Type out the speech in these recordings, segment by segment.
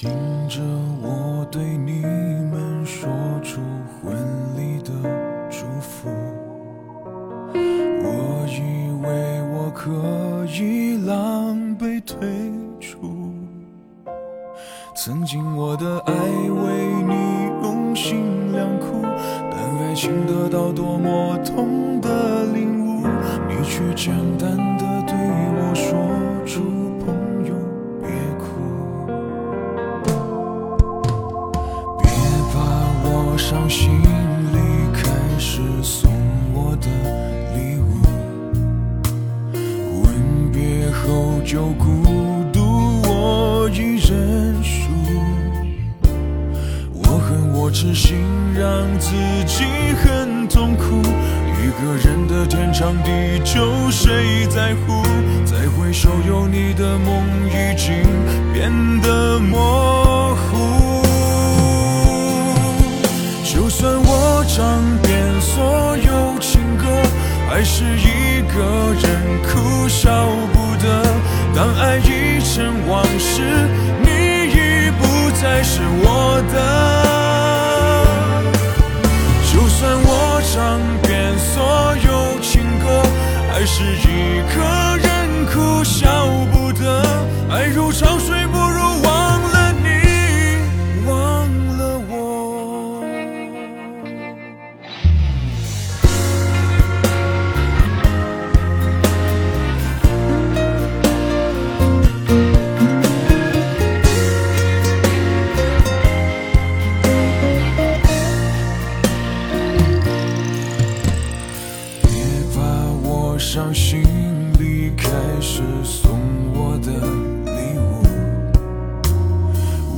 听着我对你们说出婚礼的祝福，我以为我可以狼狈退出。曾经我的爱为你用心良苦，但爱情得到多么痛的领悟，你却简单的对我说出伤心离开时送我的礼物，吻别后就孤独我已认输，我恨我痴心让自己很痛苦，一个人的天长地久谁在乎？再回首有你的梦已经变得模糊。就算我唱遍所有情歌，还是一个人哭笑不得。当爱已成往事，你已不再是我的。就算我唱遍所有情歌，还是一个人哭笑不得。爱如潮我伤心离开始送我的礼物，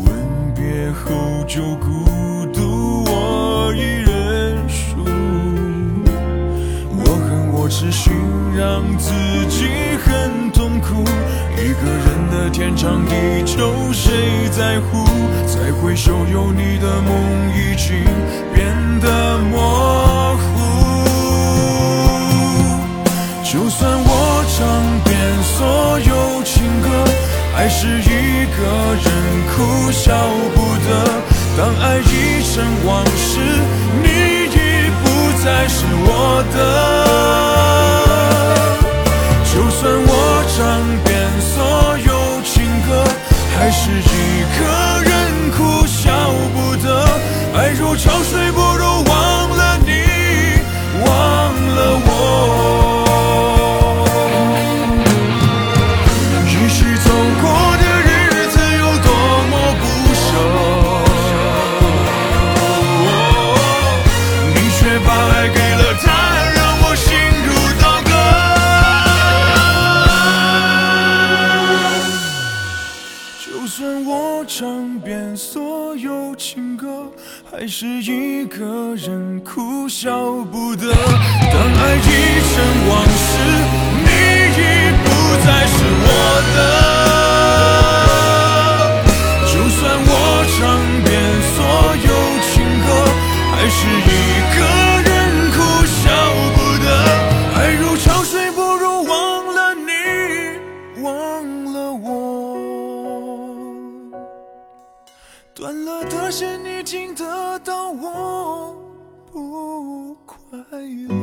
吻别后就孤独我一人输。我恨我痴心让自己很痛苦，一个人的天长地久谁在乎？再回首有你的梦已经情歌，爱是一个人哭笑不得。当爱已成往事，你已不再是我的。所有情歌，还是一个人哭笑不得。当爱已成往事，的事，你听得到我不快乐。